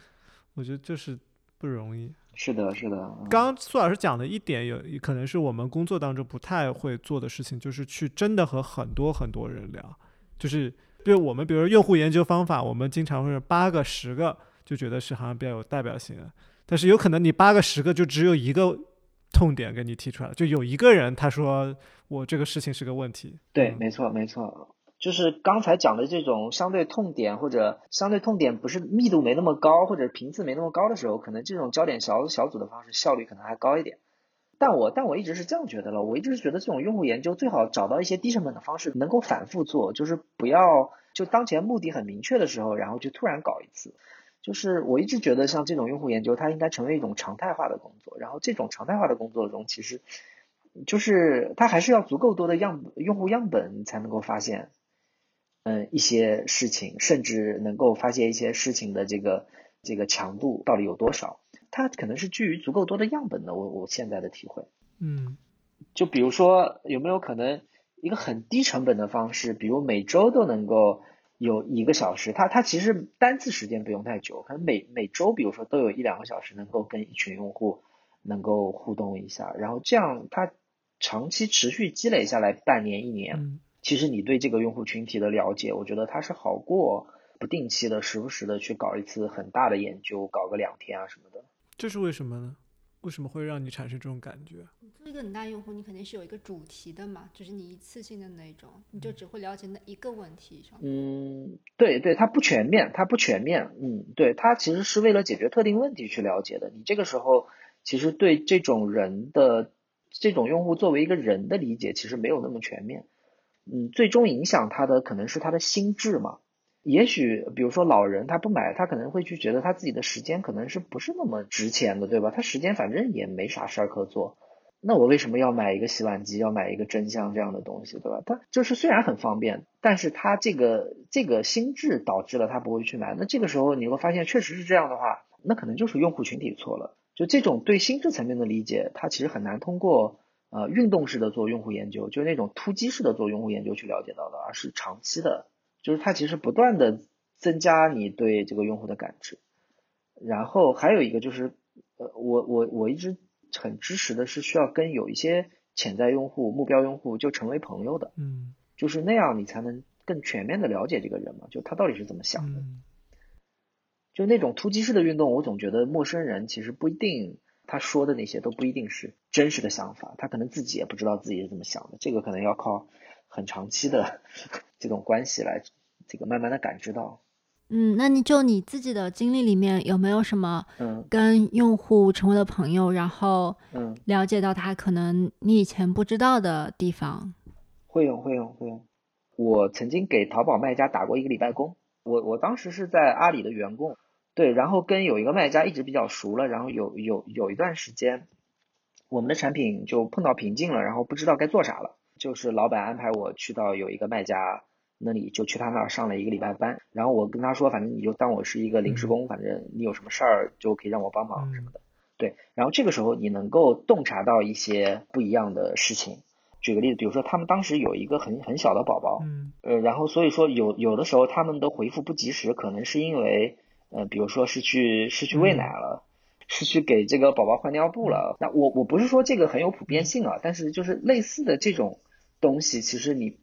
我觉得就是不容易。是的，是的。刚刚苏老师讲的一点，有可能是我们工作当中不太会做的事情，就是去真的和很多很多人聊，就是对我们，比如用户研究方法，我们经常会八个、十个，就觉得是好像比较有代表性的。但是有可能你八个十个就只有一个痛点给你提出来就有一个人他说我这个事情是个问题。对，没错没错，就是刚才讲的这种相对痛点或者相对痛点不是密度没那么高或者频次没那么高的时候，可能这种焦点小小组的方式效率可能还高一点。但我但我一直是这样觉得了，我一直是觉得这种用户研究最好找到一些低成本的方式，能够反复做，就是不要就当前目的很明确的时候，然后就突然搞一次。就是我一直觉得，像这种用户研究，它应该成为一种常态化的工作。然后这种常态化的工作中，其实就是它还是要足够多的样用户样本才能够发现，嗯，一些事情，甚至能够发现一些事情的这个这个强度到底有多少。它可能是基于足够多的样本的。我我现在的体会，嗯，就比如说有没有可能一个很低成本的方式，比如每周都能够。有一个小时，它它其实单次时间不用太久，可能每每周，比如说都有一两个小时能够跟一群用户能够互动一下，然后这样它长期持续积累下来，半年一年，其实你对这个用户群体的了解，我觉得它是好过不定期的、时不时的去搞一次很大的研究，搞个两天啊什么的。这是为什么呢？为什么会让你产生这种感觉？你做一个很大用户，你肯定是有一个主题的嘛，就是你一次性的那种，你就只会了解那一个问题上。嗯，对对，它不全面，它不全面。嗯，对，它其实是为了解决特定问题去了解的。你这个时候其实对这种人的这种用户作为一个人的理解，其实没有那么全面。嗯，最终影响他的可能是他的心智嘛。也许比如说老人他不买，他可能会去觉得他自己的时间可能是不是那么值钱的，对吧？他时间反正也没啥事儿可做。那我为什么要买一个洗碗机，要买一个蒸箱这样的东西，对吧？他就是虽然很方便，但是他这个这个心智导致了他不会去买。那这个时候你会发现，确实是这样的话，那可能就是用户群体错了。就这种对心智层面的理解，它其实很难通过呃运动式的做用户研究，就是那种突击式的做用户研究去了解到的，而是长期的，就是它其实不断的增加你对这个用户的感知。然后还有一个就是，呃，我我我一直。很支持的是需要跟有一些潜在用户、目标用户就成为朋友的，嗯，就是那样你才能更全面的了解这个人嘛，就他到底是怎么想的。就那种突击式的运动，我总觉得陌生人其实不一定他说的那些都不一定是真实的想法，他可能自己也不知道自己是怎么想的，这个可能要靠很长期的 这种关系来这个慢慢的感知到。嗯，那你就你自己的经历里面有没有什么嗯跟用户成为了朋友，然后嗯了解到他可能你以前不知道的地方？会有会有会有。我曾经给淘宝卖家打过一个礼拜工，我我当时是在阿里的员工，对，然后跟有一个卖家一直比较熟了，然后有有有一段时间，我们的产品就碰到瓶颈了，然后不知道该做啥了，就是老板安排我去到有一个卖家。那里就去他那儿上了一个礼拜班，然后我跟他说，反正你就当我是一个临时工，反正你有什么事儿就可以让我帮忙什么的。对，然后这个时候你能够洞察到一些不一样的事情。举个例子，比如说他们当时有一个很很小的宝宝，嗯，呃，然后所以说有有的时候他们的回复不及时，可能是因为呃，比如说是去是去喂奶了，是去给这个宝宝换尿布了。那我我不是说这个很有普遍性啊，但是就是类似的这种东西，其实你。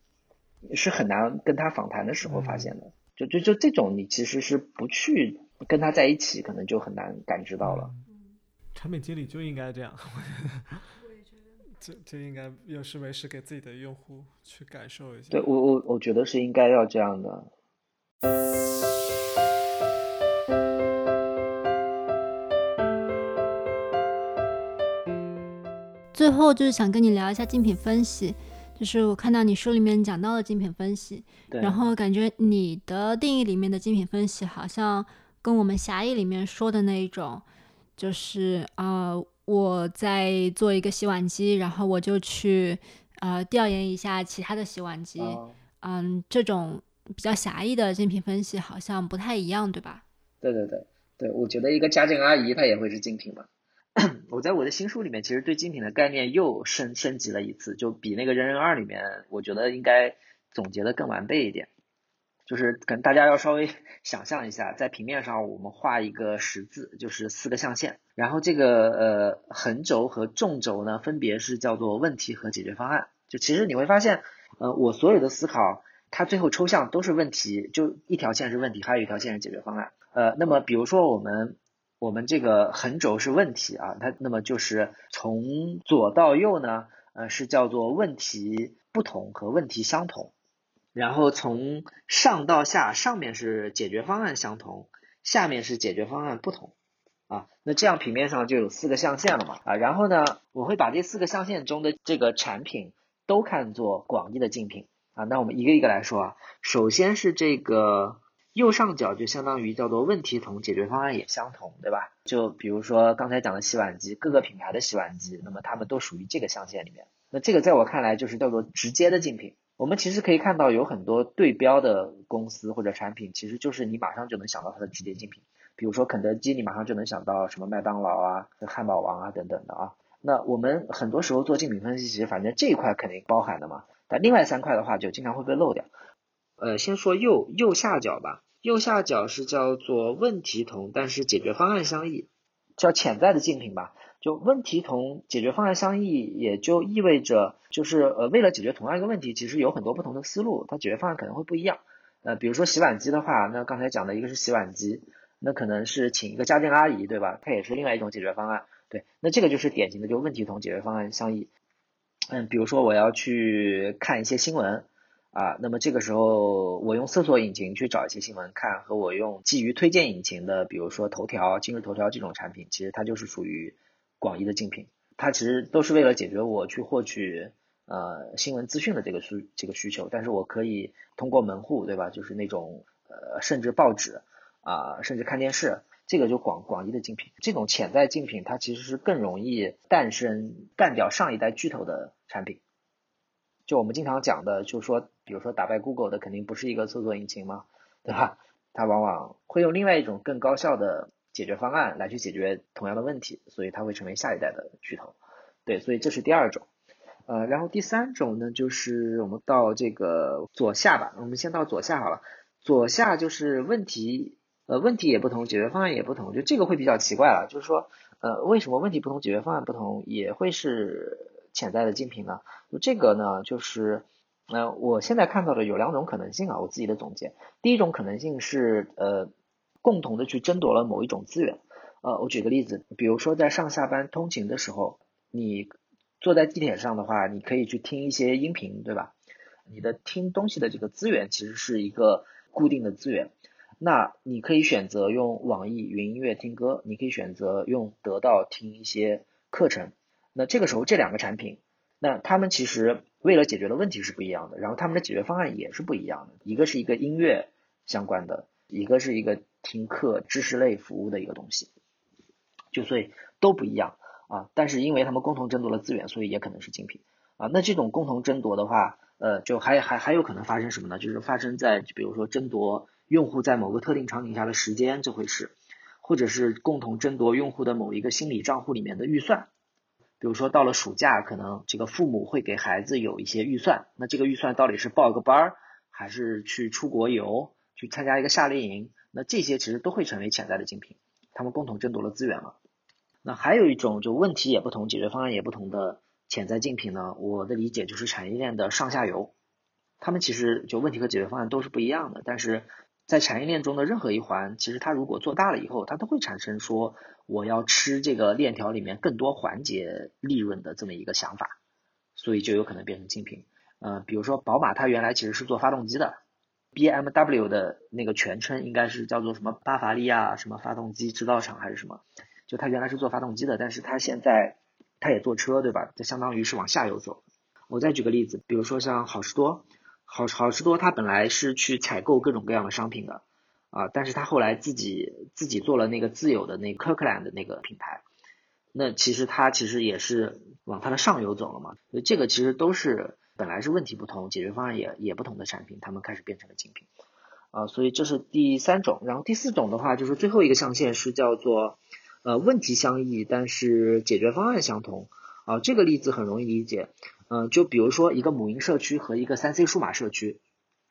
是很难跟他访谈的时候发现的，就就就这种，你其实是不去跟他在一起，可能就很难感知到了。产品经理就应该这样，我也觉得，这这应该有事没事给自己的用户去感受一下。对我我我觉得是应该要这样的。最后就是想跟你聊一下竞品分析。就是我看到你书里面讲到了精品分析，然后感觉你的定义里面的精品分析好像跟我们狭义里面说的那一种，就是啊，我在做一个洗碗机，然后我就去呃调研一下其他的洗碗机，嗯，这种比较狭义的精品分析好像不太一样，对吧？对对对对，我觉得一个家政阿姨她也会是精品嘛。我在我的新书里面，其实对精品的概念又升升级了一次，就比那个人人二里面，我觉得应该总结的更完备一点。就是可能大家要稍微 想象一下，在平面上我们画一个十字，就是四个象限，然后这个呃横轴和纵轴呢，分别是叫做问题和解决方案。就其实你会发现，呃，我所有的思考，它最后抽象都是问题，就一条线是问题，还有一条线是解决方案。呃，那么比如说我们。我们这个横轴是问题啊，它那么就是从左到右呢，呃是叫做问题不同和问题相同，然后从上到下，上面是解决方案相同，下面是解决方案不同，啊，那这样平面上就有四个象限了嘛，啊，然后呢，我会把这四个象限中的这个产品都看作广义的竞品。啊，那我们一个一个来说啊，首先是这个。右上角就相当于叫做问题同，解决方案也相同，对吧？就比如说刚才讲的洗碗机，各个品牌的洗碗机，那么它们都属于这个象限里面。那这个在我看来就是叫做直接的竞品。我们其实可以看到有很多对标的公司或者产品，其实就是你马上就能想到它的直接竞品。比如说肯德基，你马上就能想到什么麦当劳啊、汉堡王啊等等的啊。那我们很多时候做竞品分析，其实反正这一块肯定包含的嘛。但另外三块的话，就经常会被漏掉。呃，先说右右下角吧，右下角是叫做问题同，但是解决方案相异，叫潜在的竞品吧。就问题同，解决方案相异，也就意味着就是呃，为了解决同样一个问题，其实有很多不同的思路，它解决方案可能会不一样。呃，比如说洗碗机的话，那刚才讲的一个是洗碗机，那可能是请一个家政阿姨，对吧？它也是另外一种解决方案。对，那这个就是典型的就问题同解决方案相异。嗯，比如说我要去看一些新闻。啊，那么这个时候我用搜索引擎去找一些新闻看，和我用基于推荐引擎的，比如说头条、今日头条这种产品，其实它就是属于广义的竞品。它其实都是为了解决我去获取呃新闻资讯的这个需这个需求，但是我可以通过门户，对吧？就是那种呃，甚至报纸啊，甚至看电视，这个就广广义的竞品。这种潜在竞品，它其实是更容易诞生干掉上一代巨头的产品。就我们经常讲的，就是说，比如说打败 Google 的，肯定不是一个搜索引擎嘛，对吧？它往往会用另外一种更高效的解决方案来去解决同样的问题，所以它会成为下一代的巨头。对，所以这是第二种。呃，然后第三种呢，就是我们到这个左下吧，我们先到左下好了。左下就是问题，呃，问题也不同，解决方案也不同，就这个会比较奇怪了。就是说，呃，为什么问题不同，解决方案不同，也会是潜在的竞品呢？就这个呢，就是，那，我现在看到的有两种可能性啊，我自己的总结。第一种可能性是，呃，共同的去争夺了某一种资源。呃，我举个例子，比如说在上下班通勤的时候，你。坐在地铁上的话，你可以去听一些音频，对吧？你的听东西的这个资源其实是一个固定的资源。那你可以选择用网易云音乐听歌，你可以选择用得到听一些课程。那这个时候这两个产品，那他们其实为了解决的问题是不一样的，然后他们的解决方案也是不一样的。一个是一个音乐相关的，一个是一个听课知识类服务的一个东西，就所以都不一样。啊，但是因为他们共同争夺了资源，所以也可能是竞品啊。那这种共同争夺的话，呃，就还还还有可能发生什么呢？就是发生在比如说争夺用户在某个特定场景下的时间这回事，或者是共同争夺用户的某一个心理账户里面的预算。比如说到了暑假，可能这个父母会给孩子有一些预算，那这个预算到底是报个班儿，还是去出国游，去参加一个夏令营？那这些其实都会成为潜在的竞品，他们共同争夺了资源了。那还有一种就问题也不同，解决方案也不同的潜在竞品呢？我的理解就是产业链的上下游，他们其实就问题和解决方案都是不一样的，但是在产业链中的任何一环，其实它如果做大了以后，它都会产生说我要吃这个链条里面更多环节利润的这么一个想法，所以就有可能变成竞品。呃，比如说宝马，它原来其实是做发动机的，BMW 的那个全称应该是叫做什么巴伐利亚什么发动机制造厂还是什么？就它原来是做发动机的，但是它现在它也做车，对吧？就相当于是往下游走。我再举个例子，比如说像好事多，好好事多它本来是去采购各种各样的商品的啊，但是他后来自己自己做了那个自有的那 Kirkland 的那个品牌，那其实它其实也是往它的上游走了嘛。所以这个其实都是本来是问题不同，解决方案也也不同的产品，他们开始变成了精品啊。所以这是第三种，然后第四种的话就是最后一个象限是叫做。呃，问题相异，但是解决方案相同啊。这个例子很容易理解，嗯，就比如说一个母婴社区和一个三 C 数码社区，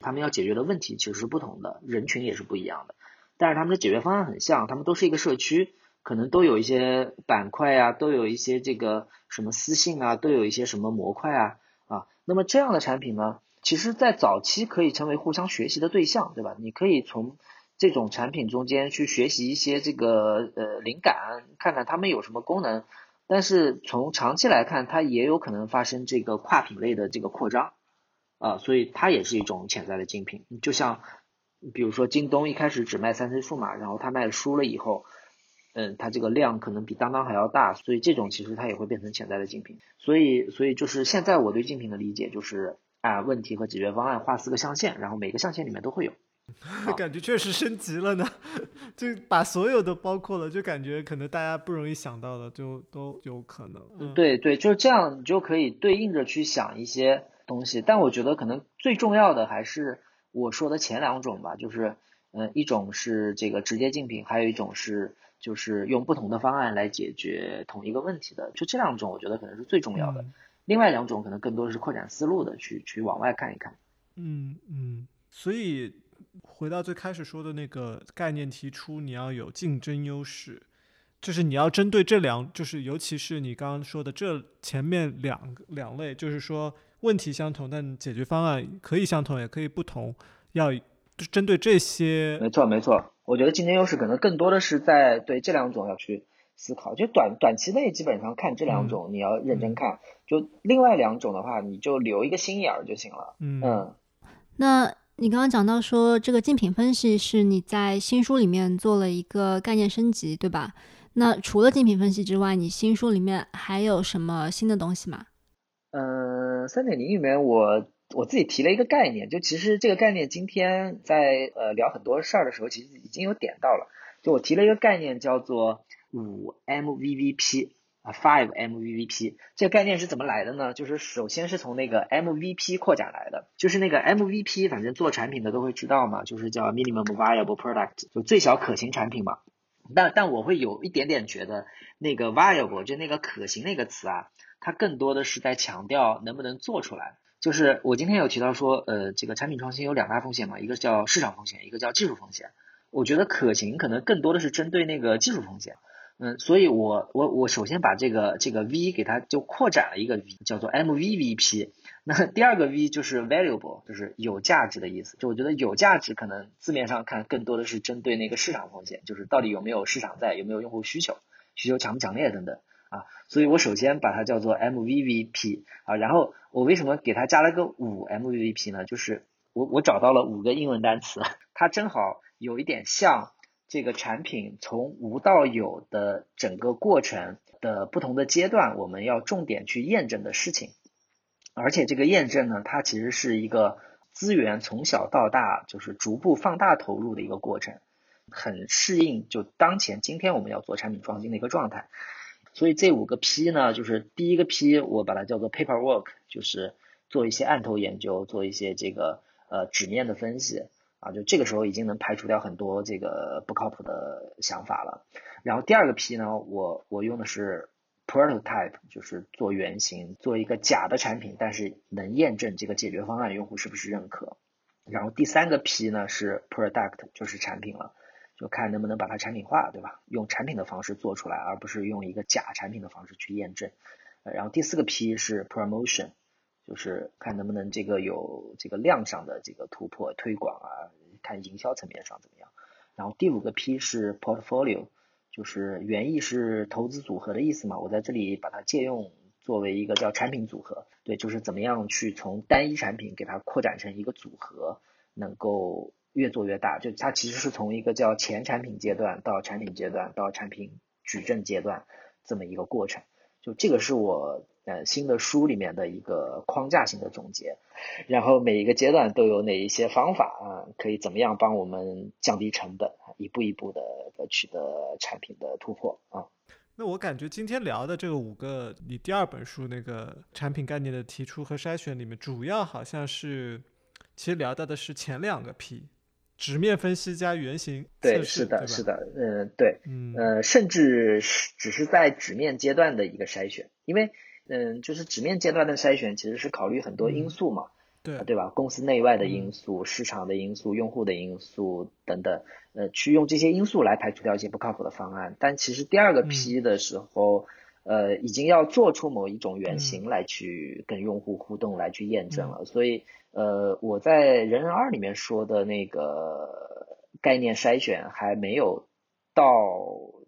他们要解决的问题其实是不同的，人群也是不一样的，但是他们的解决方案很像，他们都是一个社区，可能都有一些板块啊，都有一些这个什么私信啊，都有一些什么模块啊啊。那么这样的产品呢，其实在早期可以成为互相学习的对象，对吧？你可以从这种产品中间去学习一些这个呃灵感，看看他们有什么功能，但是从长期来看，它也有可能发生这个跨品类的这个扩张，啊，所以它也是一种潜在的竞品。就像比如说京东一开始只卖三 C 数码，然后它卖输了以后，嗯，它这个量可能比当当还要大，所以这种其实它也会变成潜在的竞品。所以，所以就是现在我对竞品的理解就是啊，问题和解决方案画四个象限，然后每个象限里面都会有。感觉确实升级了呢，就把所有的包括了，就感觉可能大家不容易想到的，就都有可能。对对，就是这样，你就可以对应着去想一些东西。但我觉得可能最重要的还是我说的前两种吧，就是嗯，一种是这个直接竞品，还有一种是就是用不同的方案来解决同一个问题的。就这两种，我觉得可能是最重要的。另外两种可能更多的是扩展思路的，去去往外看一看。嗯嗯，所以。回到最开始说的那个概念，提出你要有竞争优势，就是你要针对这两，就是尤其是你刚刚说的这前面两两类，就是说问题相同，但解决方案可以相同也可以不同，要针对这些。没错没错，我觉得竞争优势可能更多的是在对这两种要去思考，就短短期内基本上看这两种你要认真看，就另外两种的话你就留一个心眼儿就行了。嗯，那。你刚刚讲到说，这个竞品分析是你在新书里面做了一个概念升级，对吧？那除了竞品分析之外，你新书里面还有什么新的东西吗？嗯，三点零里面我我自己提了一个概念，就其实这个概念今天在呃聊很多事儿的时候，其实已经有点到了。就我提了一个概念叫做五 MVVP 啊，Five MVVP。这个概念是怎么来的呢？就是首先是从那个 MVP 扩展来的，就是那个 MVP，反正做产品的都会知道嘛，就是叫 Minimum Viable Product，就最小可行产品嘛。但但我会有一点点觉得那个 viable 就那个可行那个词啊，它更多的是在强调能不能做出来。就是我今天有提到说，呃，这个产品创新有两大风险嘛，一个叫市场风险，一个叫技术风险。我觉得可行可能更多的是针对那个技术风险。嗯，所以我我我首先把这个这个 V 给它就扩展了一个 V，叫做 MVVP。那第二个 V 就是 valuable，就是有价值的意思。就我觉得有价值可能字面上看更多的是针对那个市场风险，就是到底有没有市场在，有没有用户需求，需求强不强烈等等啊。所以我首先把它叫做 MVVP 啊，然后我为什么给它加了个五 MVVP 呢？就是我我找到了五个英文单词，它正好有一点像。这个产品从无到有的整个过程的不同的阶段，我们要重点去验证的事情，而且这个验证呢，它其实是一个资源从小到大就是逐步放大投入的一个过程，很适应就当前今天我们要做产品创新的一个状态。所以这五个 P 呢，就是第一个 P 我把它叫做 paperwork，就是做一些案头研究，做一些这个呃纸面的分析。啊，就这个时候已经能排除掉很多这个不靠谱的想法了。然后第二个 P 呢，我我用的是 prototype，就是做原型，做一个假的产品，但是能验证这个解决方案用户是不是认可。然后第三个 P 呢是 product，就是产品了，就看能不能把它产品化，对吧？用产品的方式做出来，而不是用一个假产品的方式去验证。然后第四个 P 是 promotion。就是看能不能这个有这个量上的这个突破推广啊，看营销层面上怎么样。然后第五个 P 是 portfolio，就是原意是投资组合的意思嘛，我在这里把它借用作为一个叫产品组合。对，就是怎么样去从单一产品给它扩展成一个组合，能够越做越大。就它其实是从一个叫前产品阶段到产品阶段到产品矩阵阶段这么一个过程。就这个是我。呃，新的书里面的一个框架性的总结，然后每一个阶段都有哪一些方法啊，可以怎么样帮我们降低成本，一步一步的取得产品的突破啊。那我感觉今天聊的这个五个，你第二本书那个产品概念的提出和筛选里面，主要好像是其实聊到的是前两个 P。直面分析加原型对，是的，是的，嗯，对，嗯，呃，甚至是只是在纸面阶段的一个筛选，因为。嗯，就是纸面阶段的筛选，其实是考虑很多因素嘛，对对吧？公司内外的因素、市场的因素、用户的因素等等，呃，去用这些因素来排除掉一些不靠谱的方案。但其实第二个批的时候，呃，已经要做出某一种原型来去跟用户互动，来去验证了。所以，呃，我在人人二里面说的那个概念筛选还没有到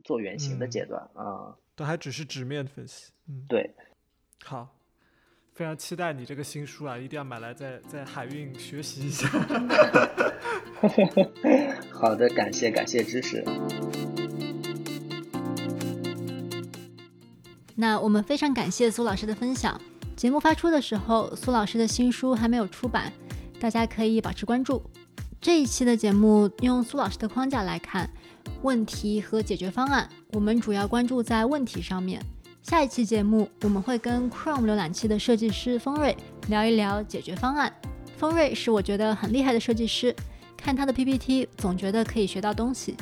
做原型的阶段啊，都还只是纸面分析。嗯，对。好，非常期待你这个新书啊，一定要买来在在海运学习一下。好的，感谢感谢支持。那我们非常感谢苏老师的分享。节目发出的时候，苏老师的新书还没有出版，大家可以保持关注。这一期的节目用苏老师的框架来看问题和解决方案，我们主要关注在问题上面。下一期节目，我们会跟 Chrome 浏览器的设计师丰瑞聊一聊解决方案。丰瑞是我觉得很厉害的设计师，看他的 PPT 总觉得可以学到东西，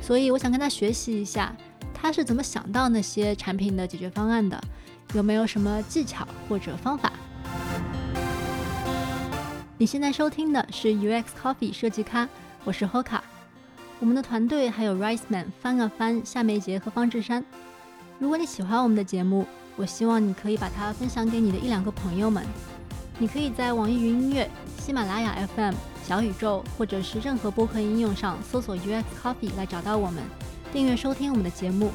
所以我想跟他学习一下，他是怎么想到那些产品的解决方案的，有没有什么技巧或者方法？你现在收听的是 UX Coffee 设计咖，我是 Hoka，我们的团队还有 Riceman 翻啊翻、夏梅杰和方志山。如果你喜欢我们的节目，我希望你可以把它分享给你的一两个朋友们。你可以在网易云音乐、喜马拉雅 FM、小宇宙或者是任何播客应用上搜索 UX Coffee 来找到我们，订阅收听我们的节目。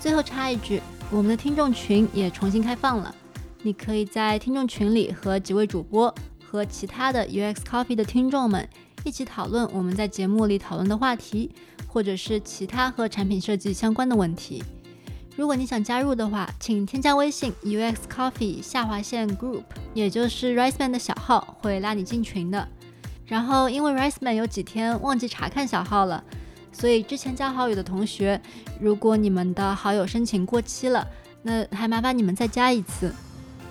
最后插一句，我们的听众群也重新开放了，你可以在听众群里和几位主播和其他的 UX Coffee 的听众们一起讨论我们在节目里讨论的话题，或者是其他和产品设计相关的问题。如果你想加入的话，请添加微信 UX Coffee 下划线 Group，也就是 Riceman 的小号，会拉你进群的。然后，因为 Riceman 有几天忘记查看小号了，所以之前加好友的同学，如果你们的好友申请过期了，那还麻烦你们再加一次。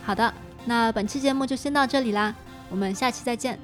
好的，那本期节目就先到这里啦，我们下期再见。